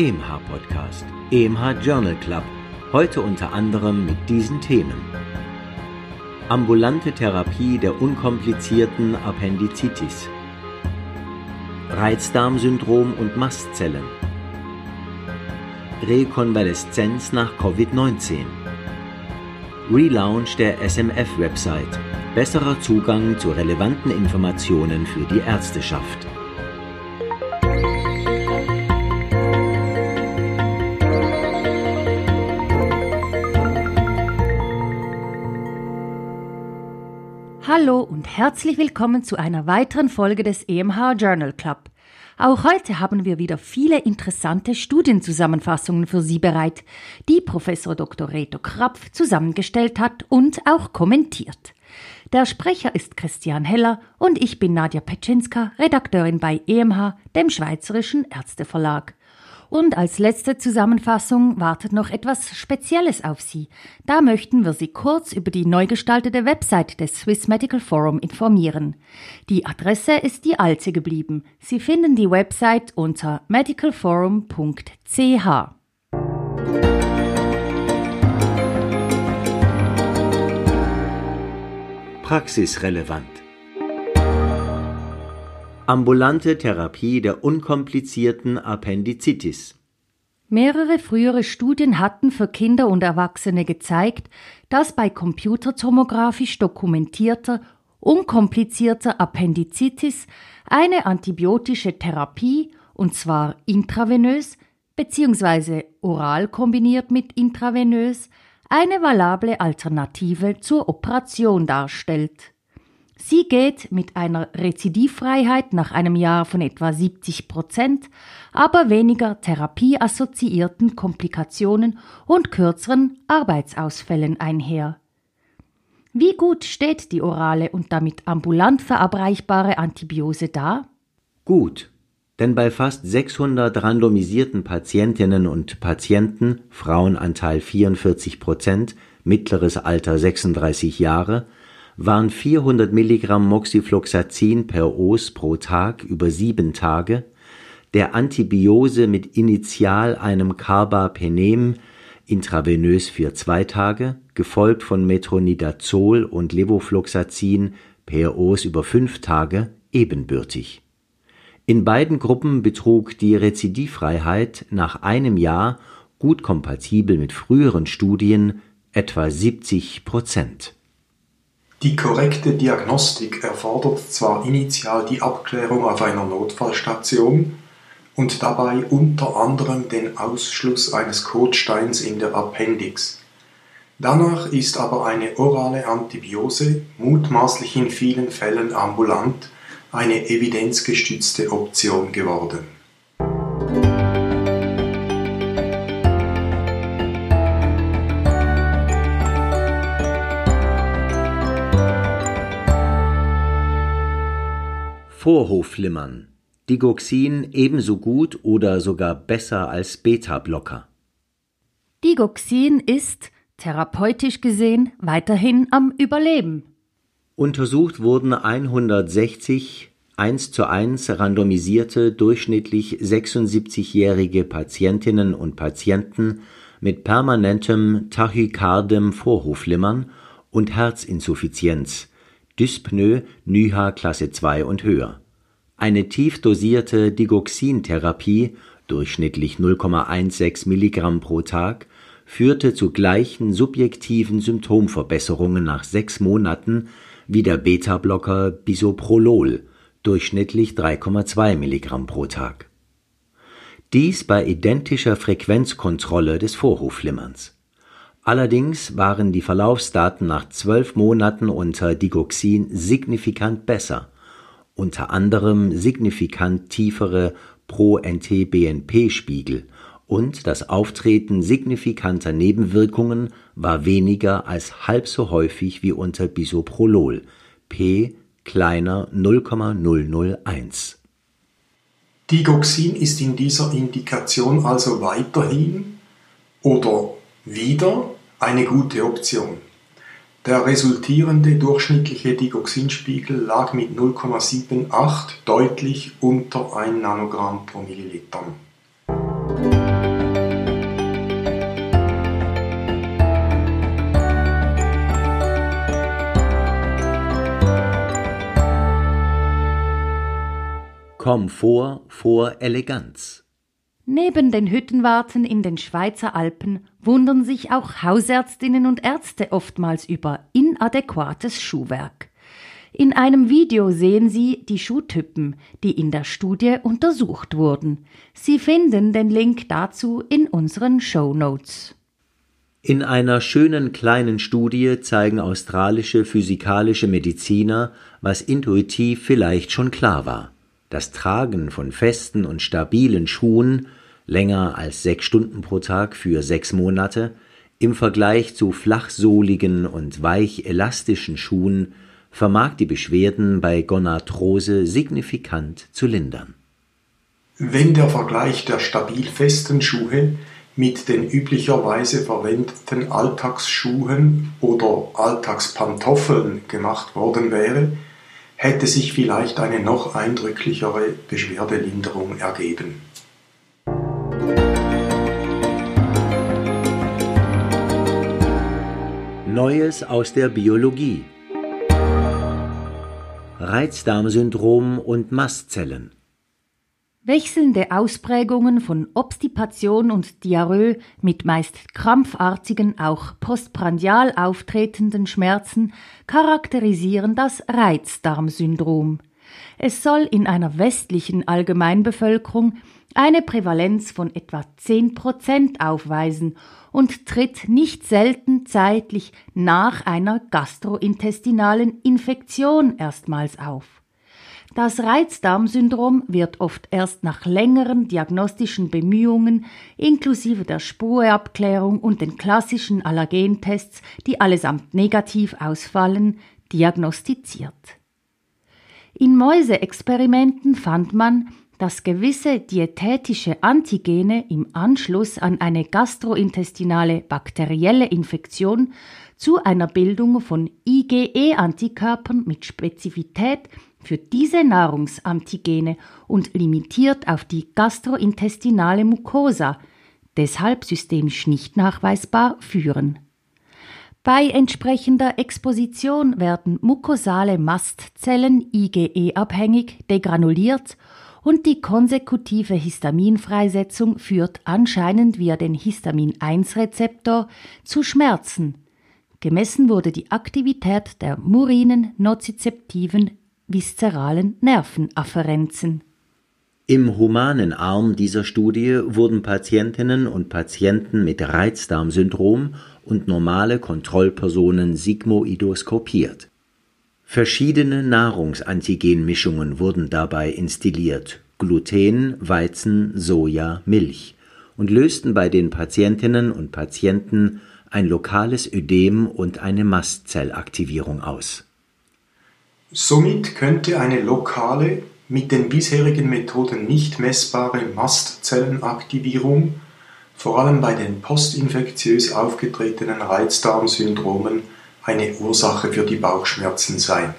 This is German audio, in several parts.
EMH Podcast, EMH Journal Club, heute unter anderem mit diesen Themen. Ambulante Therapie der unkomplizierten Appendizitis. Reizdarmsyndrom und Mastzellen. Rekonvaleszenz nach Covid-19. Relaunch der SMF-Website. Besserer Zugang zu relevanten Informationen für die Ärzteschaft. Hallo und herzlich willkommen zu einer weiteren Folge des EMH Journal Club. Auch heute haben wir wieder viele interessante Studienzusammenfassungen für Sie bereit, die Professor Dr. Reto Krapf zusammengestellt hat und auch kommentiert. Der Sprecher ist Christian Heller und ich bin Nadja Petschinska, Redakteurin bei EMH, dem Schweizerischen Ärzteverlag. Und als letzte Zusammenfassung wartet noch etwas Spezielles auf Sie. Da möchten wir Sie kurz über die neu gestaltete Website des Swiss Medical Forum informieren. Die Adresse ist die alte geblieben. Sie finden die Website unter medicalforum.ch. Praxisrelevant. Ambulante Therapie der unkomplizierten Appendizitis. Mehrere frühere Studien hatten für Kinder und Erwachsene gezeigt, dass bei computertomographisch dokumentierter, unkomplizierter Appendizitis eine antibiotische Therapie, und zwar intravenös bzw. oral kombiniert mit intravenös, eine valable Alternative zur Operation darstellt. Sie geht mit einer Rezidivfreiheit nach einem Jahr von etwa 70 Prozent, aber weniger therapieassoziierten Komplikationen und kürzeren Arbeitsausfällen einher. Wie gut steht die orale und damit ambulant verabreichbare Antibiose da? Gut, denn bei fast 600 randomisierten Patientinnen und Patienten, Frauenanteil 44 Prozent, mittleres Alter 36 Jahre, waren 400 Milligramm Moxifloxacin per Os pro Tag über sieben Tage, der Antibiose mit initial einem Carbapenem intravenös für zwei Tage, gefolgt von Metronidazol und Levofloxacin per Os über fünf Tage, ebenbürtig. In beiden Gruppen betrug die Rezidivfreiheit nach einem Jahr gut kompatibel mit früheren Studien etwa 70 Prozent. Die korrekte Diagnostik erfordert zwar initial die Abklärung auf einer Notfallstation und dabei unter anderem den Ausschluss eines Kotsteins in der Appendix. Danach ist aber eine orale Antibiose, mutmaßlich in vielen Fällen ambulant, eine evidenzgestützte Option geworden. Vorhofflimmern. Digoxin ebenso gut oder sogar besser als Beta-Blocker. Digoxin ist, therapeutisch gesehen, weiterhin am Überleben. Untersucht wurden 160 1 zu 1 randomisierte, durchschnittlich 76-jährige Patientinnen und Patienten mit permanentem tachykardem Vorhofflimmern und Herzinsuffizienz Dyspnoe NYHA Klasse 2 und höher. Eine tief dosierte Digoxin-Therapie (durchschnittlich 0,16 Milligramm pro Tag) führte zu gleichen subjektiven Symptomverbesserungen nach sechs Monaten wie der Beta-Blocker Bisoprolol (durchschnittlich 3,2 Milligramm pro Tag). Dies bei identischer Frequenzkontrolle des Vorhofflimmerns Allerdings waren die Verlaufsdaten nach zwölf Monaten unter Digoxin signifikant besser, unter anderem signifikant tiefere Pro-NT-BNP-Spiegel und das Auftreten signifikanter Nebenwirkungen war weniger als halb so häufig wie unter Bisoprolol (p kleiner 0,001). Digoxin ist in dieser Indikation also weiterhin oder wieder eine gute Option. Der resultierende durchschnittliche Digoxinspiegel lag mit 0,78 deutlich unter 1 Nanogramm pro Milliliter. Komfort vor Eleganz. Neben den Hüttenwarten in den Schweizer Alpen wundern sich auch Hausärztinnen und Ärzte oftmals über inadäquates Schuhwerk. In einem Video sehen Sie die Schuhtypen, die in der Studie untersucht wurden. Sie finden den Link dazu in unseren Show Notes. In einer schönen kleinen Studie zeigen australische physikalische Mediziner, was intuitiv vielleicht schon klar war. Das Tragen von festen und stabilen Schuhen länger als sechs Stunden pro Tag für sechs Monate im Vergleich zu flachsohligen und weich elastischen Schuhen vermag die Beschwerden bei Gonarthrose signifikant zu lindern. Wenn der Vergleich der stabil festen Schuhe mit den üblicherweise verwendeten Alltagsschuhen oder Alltagspantoffeln gemacht worden wäre, hätte sich vielleicht eine noch eindrücklichere Beschwerdelinderung ergeben. Neues aus der Biologie Reizdarmsyndrom und Mastzellen. Wechselnde Ausprägungen von Obstipation und Diarrhoe mit meist krampfartigen, auch postprandial auftretenden Schmerzen charakterisieren das Reizdarmsyndrom. Es soll in einer westlichen Allgemeinbevölkerung eine Prävalenz von etwa 10 Prozent aufweisen und tritt nicht selten zeitlich nach einer gastrointestinalen Infektion erstmals auf. Das Reizdarmsyndrom wird oft erst nach längeren diagnostischen Bemühungen inklusive der Spurabklärung und den klassischen Allergentests, die allesamt negativ ausfallen, diagnostiziert. In Mäuseexperimenten fand man, dass gewisse dietetische Antigene im Anschluss an eine gastrointestinale bakterielle Infektion zu einer Bildung von IgE-Antikörpern mit Spezifität für diese Nahrungsantigene und limitiert auf die gastrointestinale Mucosa, deshalb systemisch nicht nachweisbar, führen. Bei entsprechender Exposition werden mukosale Mastzellen IgE-abhängig degranuliert und die konsekutive Histaminfreisetzung führt anscheinend via den Histamin-1-Rezeptor zu Schmerzen. Gemessen wurde die Aktivität der murinen nozizeptiven viszeralen Nervenafferenzen. Im humanen Arm dieser Studie wurden Patientinnen und Patienten mit Reizdarmsyndrom und normale Kontrollpersonen sigmoidoskopiert. Verschiedene Nahrungsantigenmischungen wurden dabei instilliert (Gluten, Weizen, Soja, Milch) und lösten bei den Patientinnen und Patienten ein lokales Ödem und eine Mastzellaktivierung aus. Somit könnte eine lokale, mit den bisherigen Methoden nicht messbare Mastzellenaktivierung vor allem bei den postinfektiös aufgetretenen Reizdarmsyndromen eine Ursache für die Bauchschmerzen sein.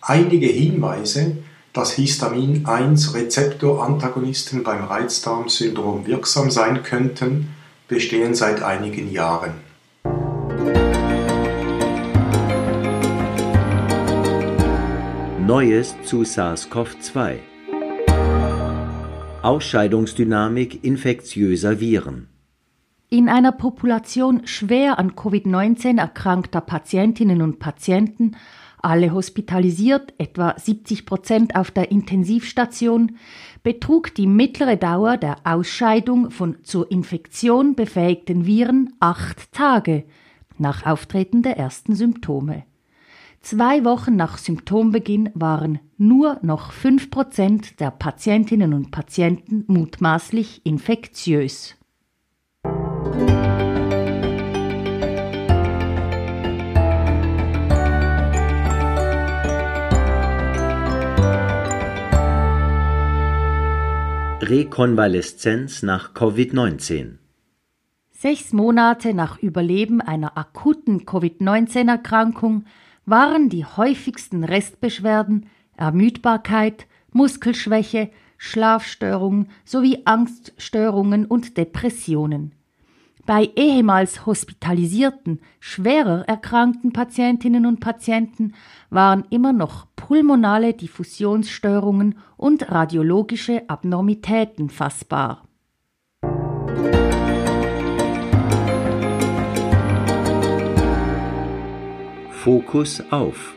Einige Hinweise, dass Histamin-1-Rezeptorantagonisten beim Reizdarmsyndrom wirksam sein könnten, bestehen seit einigen Jahren. Neues zu SARS-CoV-2 Ausscheidungsdynamik infektiöser Viren in einer Population schwer an Covid-19 erkrankter Patientinnen und Patienten, alle hospitalisiert, etwa 70 Prozent auf der Intensivstation, betrug die mittlere Dauer der Ausscheidung von zur Infektion befähigten Viren acht Tage nach Auftreten der ersten Symptome. Zwei Wochen nach Symptombeginn waren nur noch fünf Prozent der Patientinnen und Patienten mutmaßlich infektiös. Rekonvaleszenz nach Covid-19 Sechs Monate nach Überleben einer akuten Covid-19-Erkrankung waren die häufigsten Restbeschwerden Ermüdbarkeit, Muskelschwäche, Schlafstörungen sowie Angststörungen und Depressionen. Bei ehemals hospitalisierten, schwerer erkrankten Patientinnen und Patienten waren immer noch pulmonale Diffusionsstörungen und radiologische Abnormitäten fassbar. Fokus auf.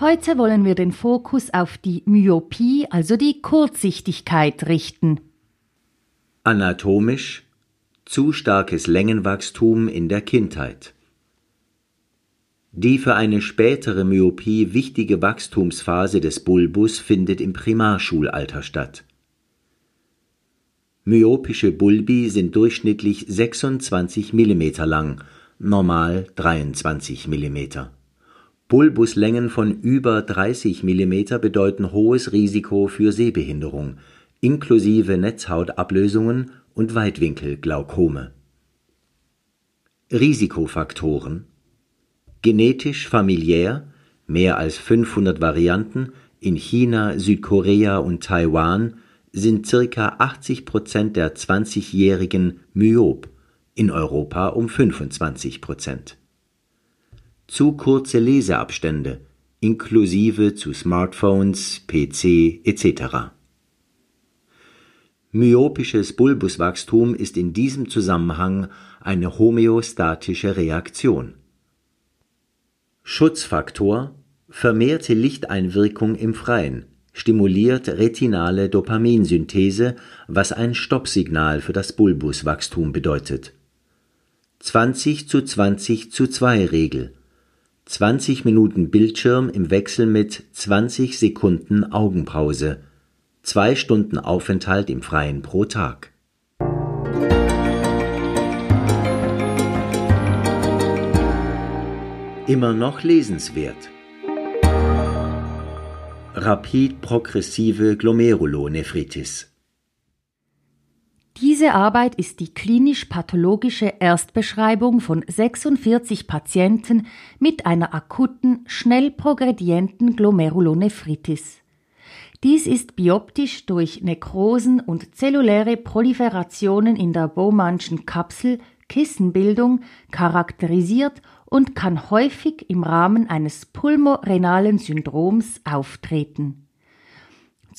Heute wollen wir den Fokus auf die Myopie, also die Kurzsichtigkeit, richten. Anatomisch zu starkes Längenwachstum in der Kindheit. Die für eine spätere Myopie wichtige Wachstumsphase des Bulbus findet im Primarschulalter statt. Myopische Bulbi sind durchschnittlich 26 mm lang normal 23 mm. Bulbuslängen von über 30 mm bedeuten hohes Risiko für Sehbehinderung, inklusive Netzhautablösungen und Weitwinkelglaukome. Risikofaktoren Genetisch familiär, mehr als 500 Varianten, in China, Südkorea und Taiwan sind circa 80 Prozent der 20-Jährigen myop in Europa um 25 Prozent. Zu kurze Leseabstände, inklusive zu Smartphones, PC etc. Myopisches Bulbuswachstum ist in diesem Zusammenhang eine homöostatische Reaktion. Schutzfaktor vermehrte Lichteinwirkung im Freien stimuliert retinale Dopaminsynthese, was ein Stoppsignal für das Bulbuswachstum bedeutet 20 zu 20 zu 2 Regel. 20 Minuten Bildschirm im Wechsel mit 20 Sekunden Augenpause. Zwei Stunden Aufenthalt im Freien pro Tag. Immer noch lesenswert. Rapid progressive Glomerulonephritis diese Arbeit ist die klinisch-pathologische Erstbeschreibung von 46 Patienten mit einer akuten, schnell progredienten Glomerulonephritis. Dies ist bioptisch durch Nekrosen und zelluläre Proliferationen in der Bowmanschen Kapsel Kissenbildung charakterisiert und kann häufig im Rahmen eines pulmorenalen Syndroms auftreten.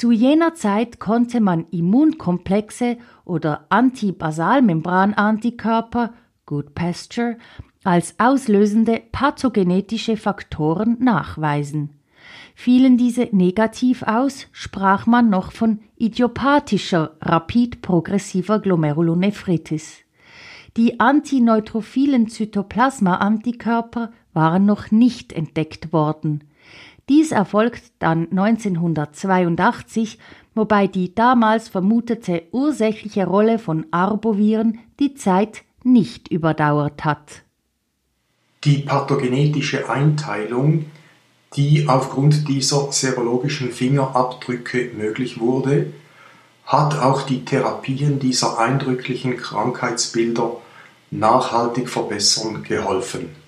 Zu jener Zeit konnte man Immunkomplexe oder Antibasalmembranantikörper Good Pasture als auslösende pathogenetische Faktoren nachweisen. Fielen diese negativ aus, sprach man noch von idiopathischer rapid progressiver Glomerulonephritis. Die antineutrophilen Zytoplasma-Antikörper waren noch nicht entdeckt worden. Dies erfolgt dann 1982, wobei die damals vermutete ursächliche Rolle von Arboviren die Zeit nicht überdauert hat. Die pathogenetische Einteilung, die aufgrund dieser serologischen Fingerabdrücke möglich wurde, hat auch die Therapien dieser eindrücklichen Krankheitsbilder nachhaltig verbessern geholfen.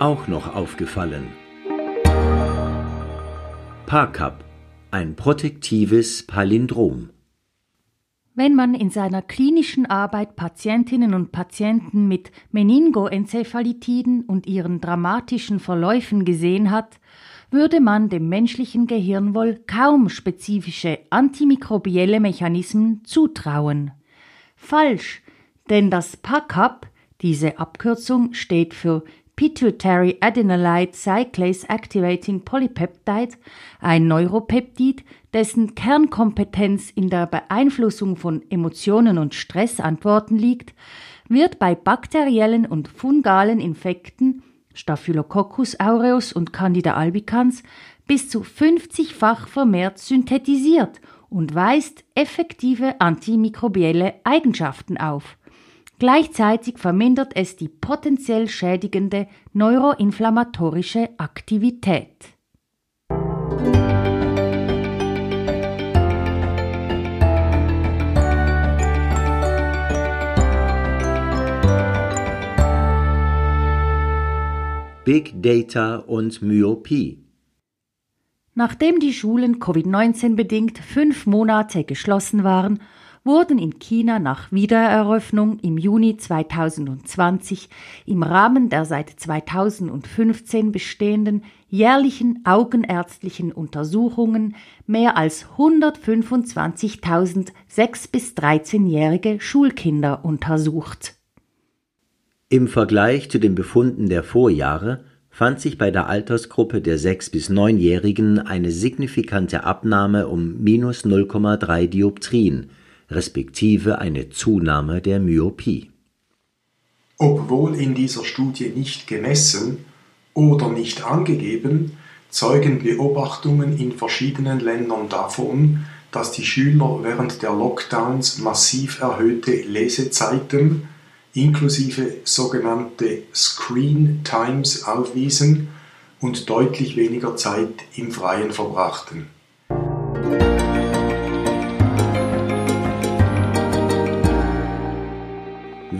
Auch noch aufgefallen. PACAP, ein protektives Palindrom. Wenn man in seiner klinischen Arbeit Patientinnen und Patienten mit Meningoenzephalitiden und ihren dramatischen Verläufen gesehen hat, würde man dem menschlichen Gehirn wohl kaum spezifische antimikrobielle Mechanismen zutrauen. Falsch, denn das PACAP, diese Abkürzung steht für Pituitary Adenylate Cyclase Activating Polypeptide, ein Neuropeptid, dessen Kernkompetenz in der Beeinflussung von Emotionen und Stressantworten liegt, wird bei bakteriellen und fungalen Infekten Staphylococcus aureus und Candida albicans bis zu 50-fach vermehrt synthetisiert und weist effektive antimikrobielle Eigenschaften auf. Gleichzeitig vermindert es die potenziell schädigende neuroinflammatorische Aktivität. Big Data und Myopie Nachdem die Schulen Covid-19 bedingt fünf Monate geschlossen waren, wurden in China nach Wiedereröffnung im Juni 2020 im Rahmen der seit 2015 bestehenden jährlichen augenärztlichen Untersuchungen mehr als 125.000 6- bis 13-jährige Schulkinder untersucht. Im Vergleich zu den Befunden der Vorjahre fand sich bei der Altersgruppe der 6- bis 9-Jährigen eine signifikante Abnahme um minus 0,3 Dioptrien, respektive eine Zunahme der Myopie. Obwohl in dieser Studie nicht gemessen oder nicht angegeben, zeugen Beobachtungen in verschiedenen Ländern davon, dass die Schüler während der Lockdowns massiv erhöhte Lesezeiten inklusive sogenannte Screen Times aufwiesen und deutlich weniger Zeit im Freien verbrachten.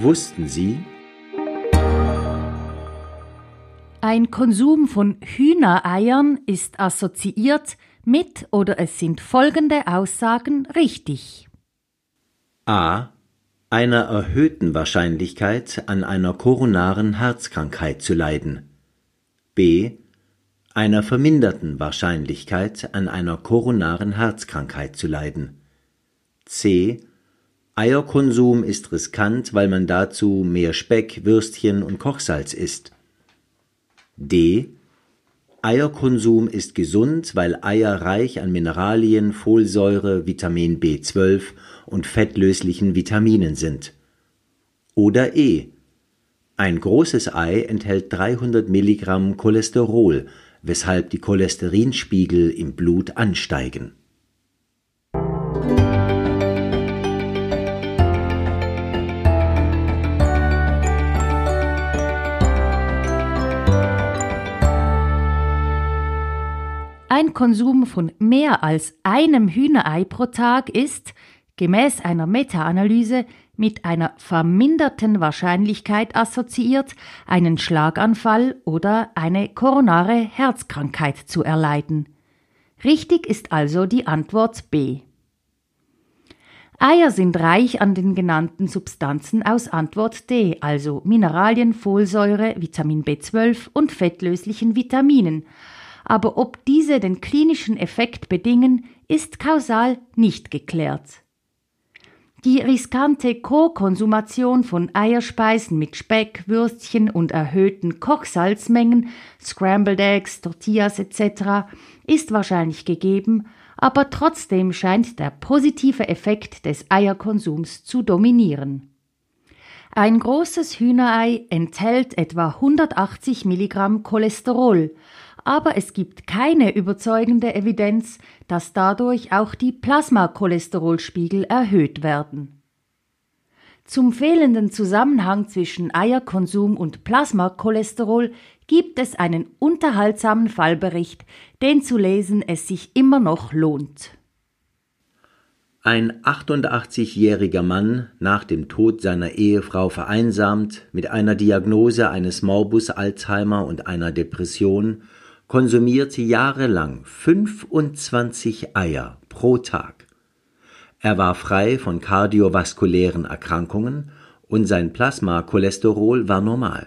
Wussten Sie? Ein Konsum von Hühnereiern ist assoziiert mit oder es sind folgende Aussagen richtig. A. Einer erhöhten Wahrscheinlichkeit an einer koronaren Herzkrankheit zu leiden. B. Einer verminderten Wahrscheinlichkeit an einer koronaren Herzkrankheit zu leiden. C Eierkonsum ist riskant, weil man dazu mehr Speck, Würstchen und Kochsalz isst. D. Eierkonsum ist gesund, weil Eier reich an Mineralien, Folsäure, Vitamin B12 und fettlöslichen Vitaminen sind. Oder E. Ein großes Ei enthält 300 Milligramm Cholesterol, weshalb die Cholesterinspiegel im Blut ansteigen. Ein Konsum von mehr als einem Hühnerei pro Tag ist, gemäß einer Meta-Analyse, mit einer verminderten Wahrscheinlichkeit assoziiert, einen Schlaganfall oder eine koronare Herzkrankheit zu erleiden. Richtig ist also die Antwort B. Eier sind reich an den genannten Substanzen aus Antwort D, also Mineralien, Folsäure, Vitamin B12 und fettlöslichen Vitaminen, aber ob diese den klinischen Effekt bedingen, ist kausal nicht geklärt. Die riskante Co-Konsumation von Eierspeisen mit Speck, Würstchen und erhöhten Kochsalzmengen, Scrambled Eggs, Tortillas etc. ist wahrscheinlich gegeben, aber trotzdem scheint der positive Effekt des Eierkonsums zu dominieren. Ein großes Hühnerei enthält etwa 180 Milligramm Cholesterol, aber es gibt keine überzeugende Evidenz, dass dadurch auch die Plasmacholesterolspiegel erhöht werden. Zum fehlenden Zusammenhang zwischen Eierkonsum und Plasmacholesterol gibt es einen unterhaltsamen Fallbericht, den zu lesen es sich immer noch lohnt. Ein 88-jähriger Mann, nach dem Tod seiner Ehefrau vereinsamt, mit einer Diagnose eines Morbus Alzheimer und einer Depression, konsumierte jahrelang 25 Eier pro Tag. Er war frei von kardiovaskulären Erkrankungen und sein Plasmacholesterol war normal,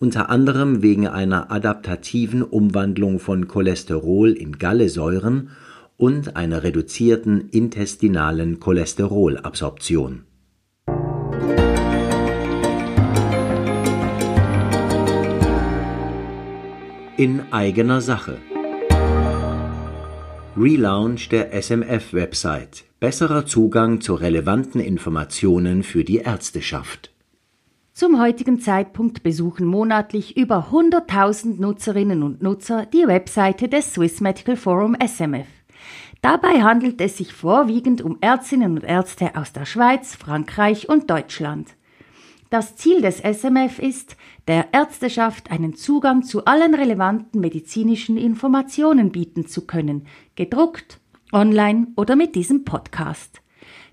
unter anderem wegen einer adaptativen Umwandlung von Cholesterol in Gallesäuren und einer reduzierten intestinalen Cholesterolabsorption in eigener Sache. Relaunch der SMF-Website. Besserer Zugang zu relevanten Informationen für die Ärzteschaft. Zum heutigen Zeitpunkt besuchen monatlich über 100.000 Nutzerinnen und Nutzer die Webseite des Swiss Medical Forum SMF. Dabei handelt es sich vorwiegend um Ärztinnen und Ärzte aus der Schweiz, Frankreich und Deutschland. Das Ziel des SMF ist, der Ärzteschaft einen Zugang zu allen relevanten medizinischen Informationen bieten zu können, gedruckt, online oder mit diesem Podcast.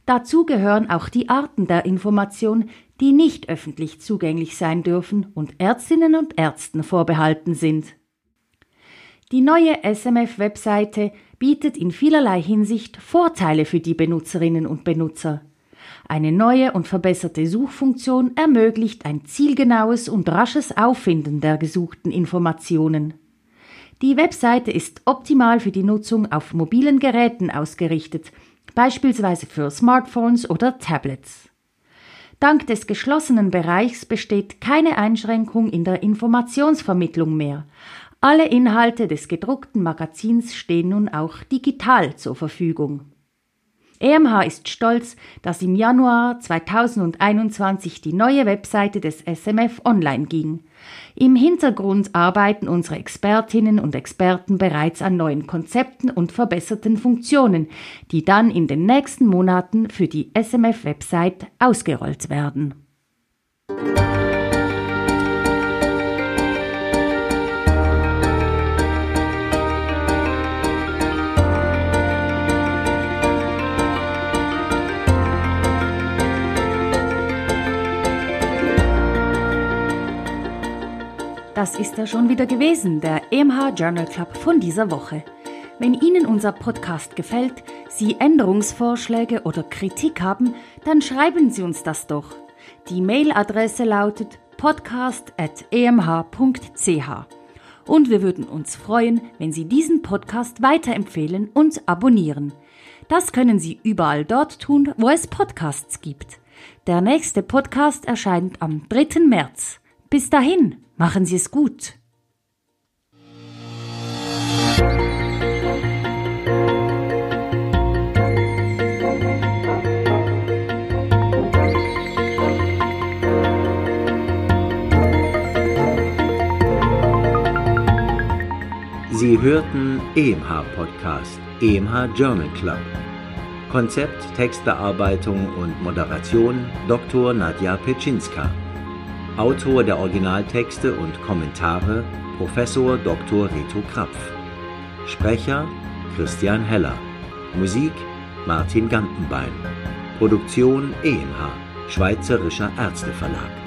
Dazu gehören auch die Arten der Information, die nicht öffentlich zugänglich sein dürfen und Ärztinnen und Ärzten vorbehalten sind. Die neue SMF-Webseite bietet in vielerlei Hinsicht Vorteile für die Benutzerinnen und Benutzer. Eine neue und verbesserte Suchfunktion ermöglicht ein zielgenaues und rasches Auffinden der gesuchten Informationen. Die Webseite ist optimal für die Nutzung auf mobilen Geräten ausgerichtet, beispielsweise für Smartphones oder Tablets. Dank des geschlossenen Bereichs besteht keine Einschränkung in der Informationsvermittlung mehr, alle Inhalte des gedruckten Magazins stehen nun auch digital zur Verfügung. EMH ist stolz, dass im Januar 2021 die neue Webseite des SMF online ging. Im Hintergrund arbeiten unsere Expertinnen und Experten bereits an neuen Konzepten und verbesserten Funktionen, die dann in den nächsten Monaten für die SMF-Website ausgerollt werden. Das ist er schon wieder gewesen, der EMH Journal Club von dieser Woche. Wenn Ihnen unser Podcast gefällt, Sie Änderungsvorschläge oder Kritik haben, dann schreiben Sie uns das doch. Die Mailadresse lautet podcast.emh.ch. Und wir würden uns freuen, wenn Sie diesen Podcast weiterempfehlen und abonnieren. Das können Sie überall dort tun, wo es Podcasts gibt. Der nächste Podcast erscheint am 3. März. Bis dahin, machen Sie es gut. Sie hörten EMH Podcast, EMH Journal Club. Konzept, Textbearbeitung und Moderation Dr. Nadja Petschinska. Autor der Originaltexte und Kommentare Professor Dr. Reto Krapf. Sprecher Christian Heller. Musik Martin Gantenbein. Produktion EMH, Schweizerischer Ärzteverlag.